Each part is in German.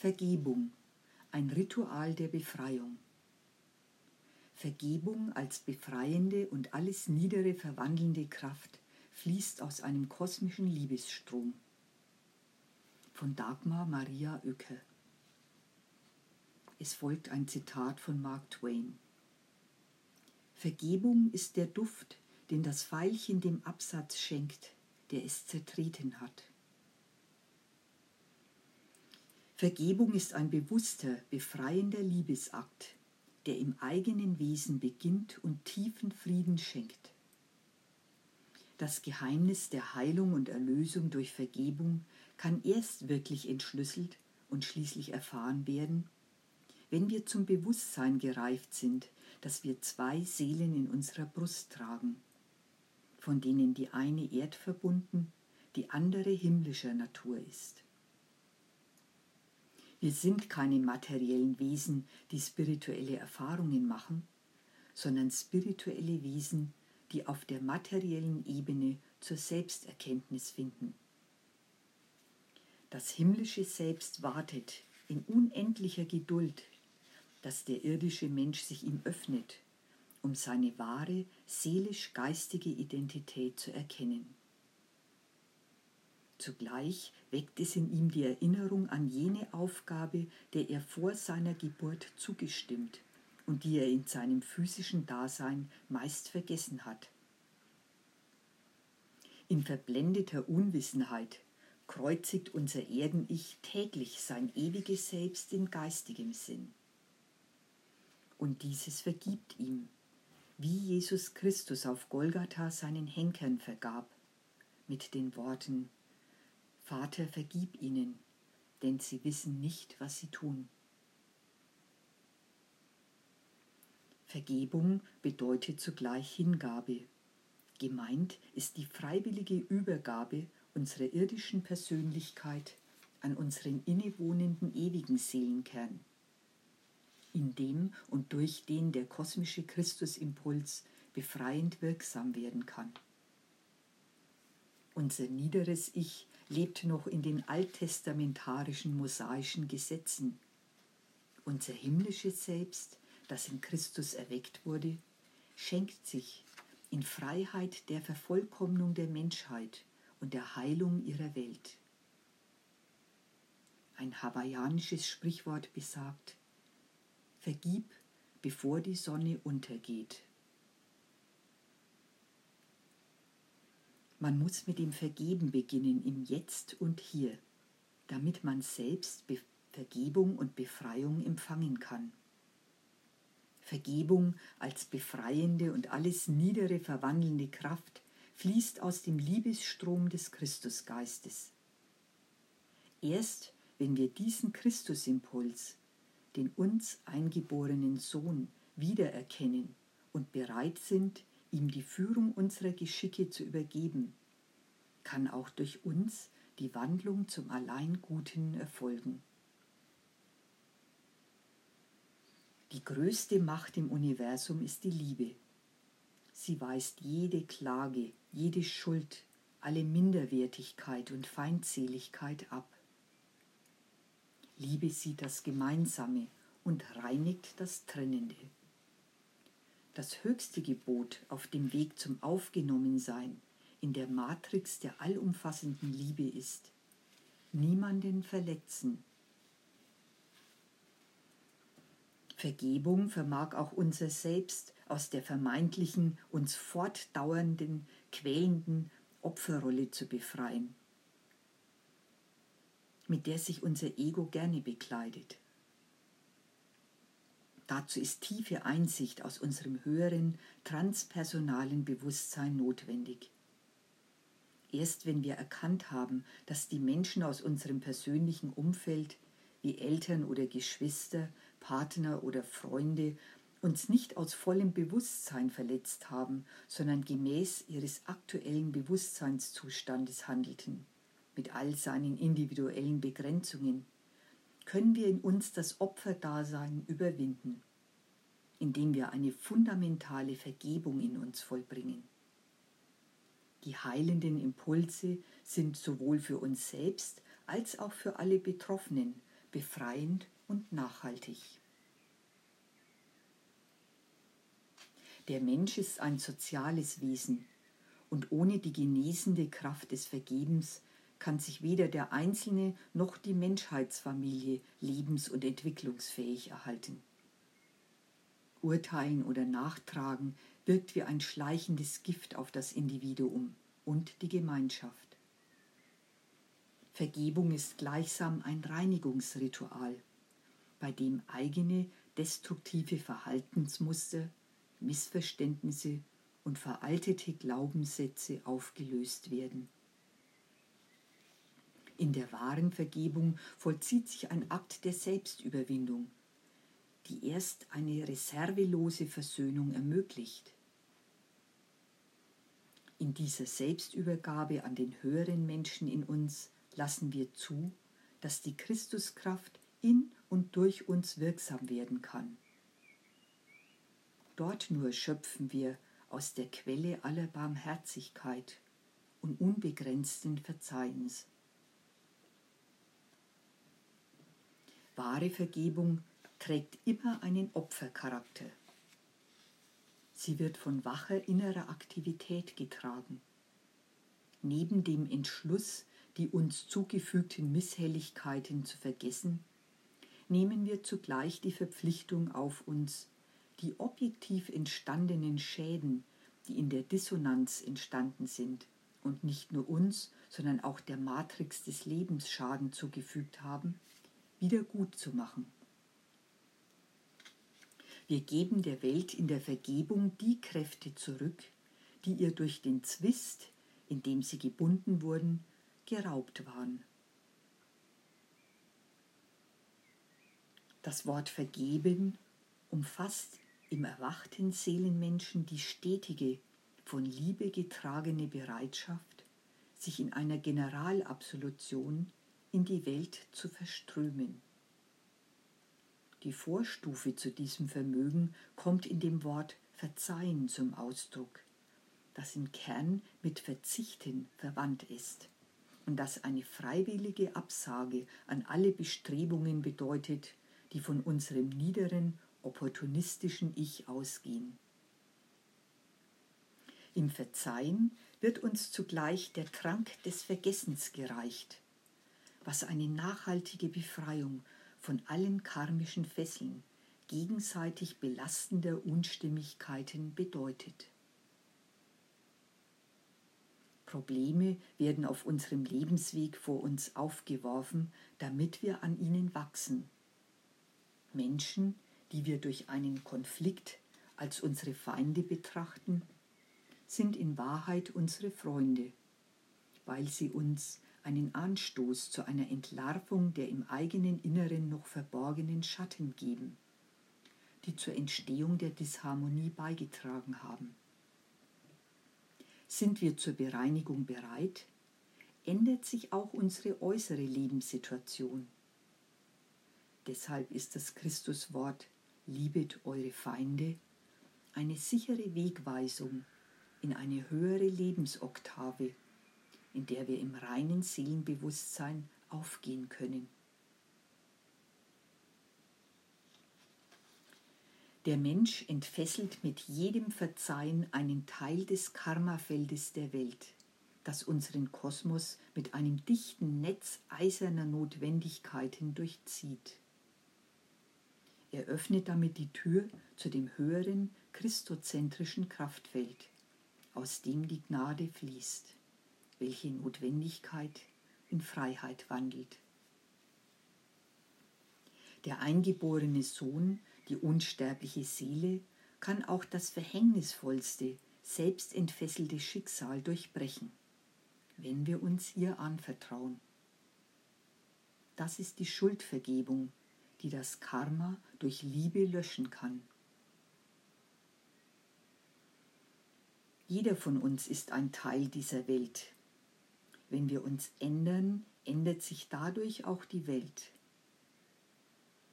Vergebung, ein Ritual der Befreiung. Vergebung als befreiende und alles Niedere verwandelnde Kraft fließt aus einem kosmischen Liebesstrom. Von Dagmar Maria Oecker. Es folgt ein Zitat von Mark Twain. Vergebung ist der Duft, den das Veilchen dem Absatz schenkt, der es zertreten hat. Vergebung ist ein bewusster, befreiender Liebesakt, der im eigenen Wesen beginnt und tiefen Frieden schenkt. Das Geheimnis der Heilung und Erlösung durch Vergebung kann erst wirklich entschlüsselt und schließlich erfahren werden, wenn wir zum Bewusstsein gereift sind, dass wir zwei Seelen in unserer Brust tragen, von denen die eine erdverbunden, die andere himmlischer Natur ist. Wir sind keine materiellen Wesen, die spirituelle Erfahrungen machen, sondern spirituelle Wesen, die auf der materiellen Ebene zur Selbsterkenntnis finden. Das himmlische Selbst wartet in unendlicher Geduld, dass der irdische Mensch sich ihm öffnet, um seine wahre seelisch-geistige Identität zu erkennen. Zugleich weckt es in ihm die Erinnerung an jene Aufgabe, der er vor seiner Geburt zugestimmt und die er in seinem physischen Dasein meist vergessen hat. In verblendeter Unwissenheit kreuzigt unser Erden-Ich täglich sein ewiges Selbst in geistigem Sinn. Und dieses vergibt ihm, wie Jesus Christus auf Golgatha seinen Henkern vergab, mit den Worten Vater, vergib ihnen, denn sie wissen nicht, was sie tun. Vergebung bedeutet zugleich Hingabe. Gemeint ist die freiwillige Übergabe unserer irdischen Persönlichkeit an unseren innewohnenden ewigen Seelenkern, in dem und durch den der kosmische Christusimpuls befreiend wirksam werden kann. Unser niederes Ich lebt noch in den alttestamentarischen mosaischen Gesetzen. Unser himmlisches Selbst, das in Christus erweckt wurde, schenkt sich in Freiheit der Vervollkommnung der Menschheit und der Heilung ihrer Welt. Ein hawaiianisches Sprichwort besagt, Vergib, bevor die Sonne untergeht. Man muss mit dem Vergeben beginnen im Jetzt und Hier, damit man selbst Be Vergebung und Befreiung empfangen kann. Vergebung als befreiende und alles Niedere verwandelnde Kraft fließt aus dem Liebesstrom des Christusgeistes. Erst wenn wir diesen Christusimpuls, den uns eingeborenen Sohn, wiedererkennen und bereit sind, ihm die Führung unserer Geschicke zu übergeben, kann auch durch uns die Wandlung zum Alleinguten erfolgen. Die größte Macht im Universum ist die Liebe. Sie weist jede Klage, jede Schuld, alle Minderwertigkeit und Feindseligkeit ab. Liebe sieht das Gemeinsame und reinigt das Trennende das höchste Gebot auf dem Weg zum Aufgenommensein in der Matrix der allumfassenden Liebe ist. Niemanden verletzen. Vergebung vermag auch unser Selbst aus der vermeintlichen, uns fortdauernden, quälenden Opferrolle zu befreien, mit der sich unser Ego gerne bekleidet. Dazu ist tiefe Einsicht aus unserem höheren, transpersonalen Bewusstsein notwendig. Erst wenn wir erkannt haben, dass die Menschen aus unserem persönlichen Umfeld, wie Eltern oder Geschwister, Partner oder Freunde, uns nicht aus vollem Bewusstsein verletzt haben, sondern gemäß ihres aktuellen Bewusstseinszustandes handelten, mit all seinen individuellen Begrenzungen, können wir in uns das Opferdasein überwinden, indem wir eine fundamentale Vergebung in uns vollbringen. Die heilenden Impulse sind sowohl für uns selbst als auch für alle Betroffenen befreiend und nachhaltig. Der Mensch ist ein soziales Wesen und ohne die genesende Kraft des Vergebens kann sich weder der Einzelne noch die Menschheitsfamilie lebens- und entwicklungsfähig erhalten. Urteilen oder Nachtragen wirkt wie ein schleichendes Gift auf das Individuum und die Gemeinschaft. Vergebung ist gleichsam ein Reinigungsritual, bei dem eigene destruktive Verhaltensmuster, Missverständnisse und veraltete Glaubenssätze aufgelöst werden. In der wahren Vergebung vollzieht sich ein Akt der Selbstüberwindung, die erst eine reservelose Versöhnung ermöglicht. In dieser Selbstübergabe an den höheren Menschen in uns lassen wir zu, dass die Christuskraft in und durch uns wirksam werden kann. Dort nur schöpfen wir aus der Quelle aller Barmherzigkeit und unbegrenzten Verzeihens. Wahre Vergebung trägt immer einen Opfercharakter. Sie wird von wacher innerer Aktivität getragen. Neben dem Entschluss, die uns zugefügten Misshelligkeiten zu vergessen, nehmen wir zugleich die Verpflichtung auf uns, die objektiv entstandenen Schäden, die in der Dissonanz entstanden sind und nicht nur uns, sondern auch der Matrix des Lebens Schaden zugefügt haben, wieder gut zu machen. Wir geben der Welt in der Vergebung die Kräfte zurück, die ihr durch den Zwist, in dem sie gebunden wurden, geraubt waren. Das Wort vergeben umfasst im erwachten Seelenmenschen die stetige, von Liebe getragene Bereitschaft, sich in einer Generalabsolution in die Welt zu verströmen. Die Vorstufe zu diesem Vermögen kommt in dem Wort Verzeihen zum Ausdruck, das im Kern mit Verzichten verwandt ist und das eine freiwillige Absage an alle Bestrebungen bedeutet, die von unserem niederen, opportunistischen Ich ausgehen. Im Verzeihen wird uns zugleich der Trank des Vergessens gereicht, was eine nachhaltige Befreiung von allen karmischen Fesseln, gegenseitig belastender Unstimmigkeiten bedeutet. Probleme werden auf unserem Lebensweg vor uns aufgeworfen, damit wir an ihnen wachsen. Menschen, die wir durch einen Konflikt als unsere Feinde betrachten, sind in Wahrheit unsere Freunde, weil sie uns einen Anstoß zu einer Entlarvung der im eigenen Inneren noch verborgenen Schatten geben, die zur Entstehung der Disharmonie beigetragen haben. Sind wir zur Bereinigung bereit, ändert sich auch unsere äußere Lebenssituation. Deshalb ist das Christuswort Liebet eure Feinde eine sichere Wegweisung in eine höhere Lebensoktave in der wir im reinen Seelenbewusstsein aufgehen können. Der Mensch entfesselt mit jedem Verzeihen einen Teil des Karmafeldes der Welt, das unseren Kosmos mit einem dichten Netz eiserner Notwendigkeiten durchzieht. Er öffnet damit die Tür zu dem höheren christozentrischen Kraftfeld, aus dem die Gnade fließt welche Notwendigkeit in Freiheit wandelt. Der eingeborene Sohn, die unsterbliche Seele, kann auch das verhängnisvollste, selbstentfesselte Schicksal durchbrechen, wenn wir uns ihr anvertrauen. Das ist die Schuldvergebung, die das Karma durch Liebe löschen kann. Jeder von uns ist ein Teil dieser Welt, wenn wir uns ändern, ändert sich dadurch auch die Welt.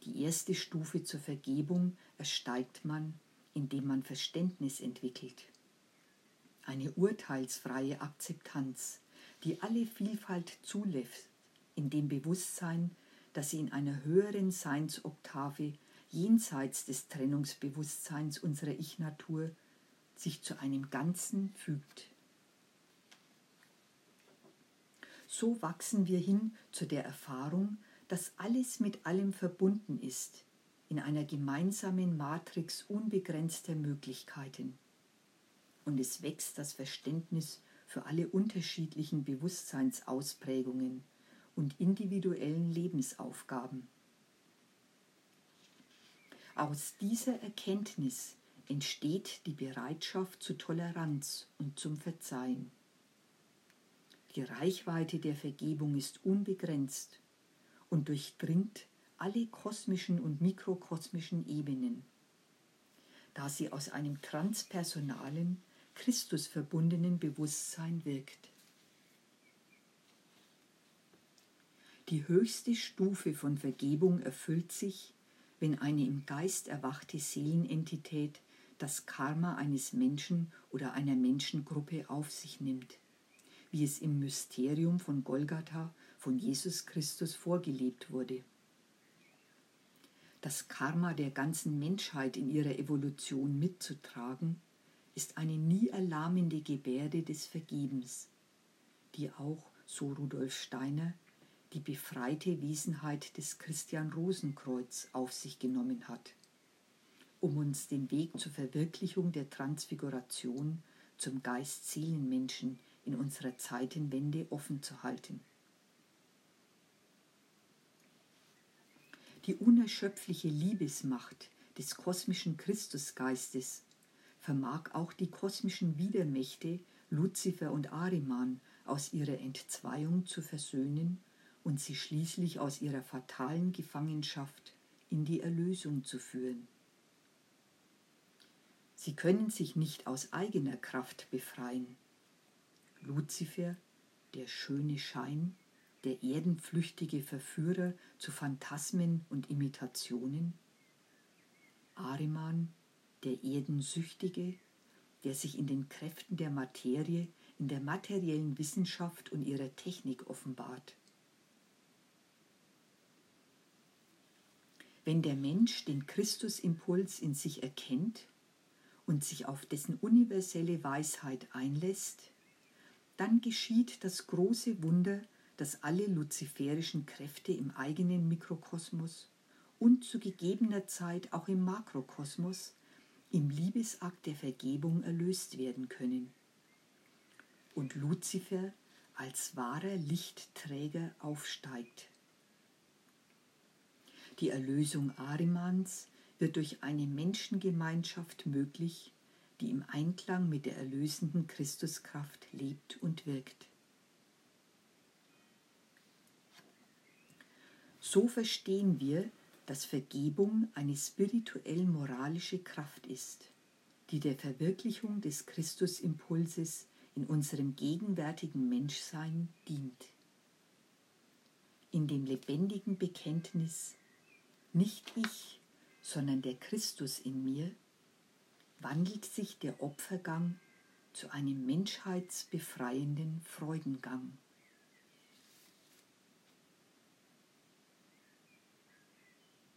Die erste Stufe zur Vergebung ersteigt man, indem man Verständnis entwickelt. Eine urteilsfreie Akzeptanz, die alle Vielfalt zulässt, in dem Bewusstsein, dass sie in einer höheren Seinsoktave jenseits des Trennungsbewusstseins unserer Ich-Natur sich zu einem Ganzen fügt. So wachsen wir hin zu der Erfahrung, dass alles mit allem verbunden ist, in einer gemeinsamen Matrix unbegrenzter Möglichkeiten. Und es wächst das Verständnis für alle unterschiedlichen Bewusstseinsausprägungen und individuellen Lebensaufgaben. Aus dieser Erkenntnis entsteht die Bereitschaft zu Toleranz und zum Verzeihen. Die Reichweite der Vergebung ist unbegrenzt und durchdringt alle kosmischen und mikrokosmischen Ebenen, da sie aus einem transpersonalen, Christusverbundenen Bewusstsein wirkt. Die höchste Stufe von Vergebung erfüllt sich, wenn eine im Geist erwachte Seelenentität das Karma eines Menschen oder einer Menschengruppe auf sich nimmt, wie es im Mysterium von Golgatha von Jesus Christus vorgelebt wurde. Das Karma der ganzen Menschheit in ihrer Evolution mitzutragen, ist eine nie erlahmende Gebärde des Vergebens, die auch, so Rudolf Steiner, die befreite Wesenheit des Christian Rosenkreuz auf sich genommen hat, um uns den Weg zur Verwirklichung der Transfiguration zum Geist-Seelen-Menschen in unserer Zeitenwende offen zu halten. Die unerschöpfliche Liebesmacht des kosmischen Christusgeistes vermag auch die kosmischen Widermächte Luzifer und Ariman aus ihrer Entzweiung zu versöhnen und sie schließlich aus ihrer fatalen Gefangenschaft in die Erlösung zu führen. Sie können sich nicht aus eigener Kraft befreien. Luzifer, der schöne Schein, der erdenflüchtige Verführer zu Phantasmen und Imitationen? Ariman, der Erdensüchtige, der sich in den Kräften der Materie, in der materiellen Wissenschaft und ihrer Technik offenbart. Wenn der Mensch den Christusimpuls in sich erkennt und sich auf dessen universelle Weisheit einlässt, dann geschieht das große Wunder, dass alle luziferischen Kräfte im eigenen Mikrokosmos und zu gegebener Zeit auch im Makrokosmos im Liebesakt der Vergebung erlöst werden können. Und Luzifer als wahrer Lichtträger aufsteigt. Die Erlösung Arimans wird durch eine Menschengemeinschaft möglich, die im Einklang mit der erlösenden Christuskraft lebt und wirkt. So verstehen wir, dass Vergebung eine spirituell-moralische Kraft ist, die der Verwirklichung des Christusimpulses in unserem gegenwärtigen Menschsein dient. In dem lebendigen Bekenntnis, nicht ich, sondern der Christus in mir, wandelt sich der Opfergang zu einem menschheitsbefreienden Freudengang.